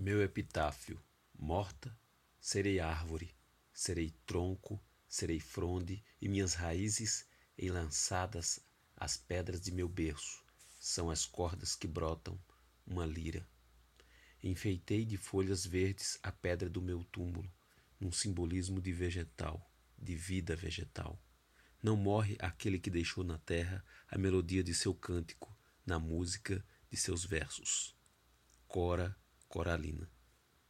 Meu epitáfio: morta, serei árvore, serei tronco, serei fronde, e minhas raízes, enlaçadas às pedras de meu berço, são as cordas que brotam uma lira. Enfeitei de folhas verdes a pedra do meu túmulo, num simbolismo de vegetal, de vida vegetal. Não morre aquele que deixou na terra a melodia de seu cântico, na música de seus versos. Cora Coralina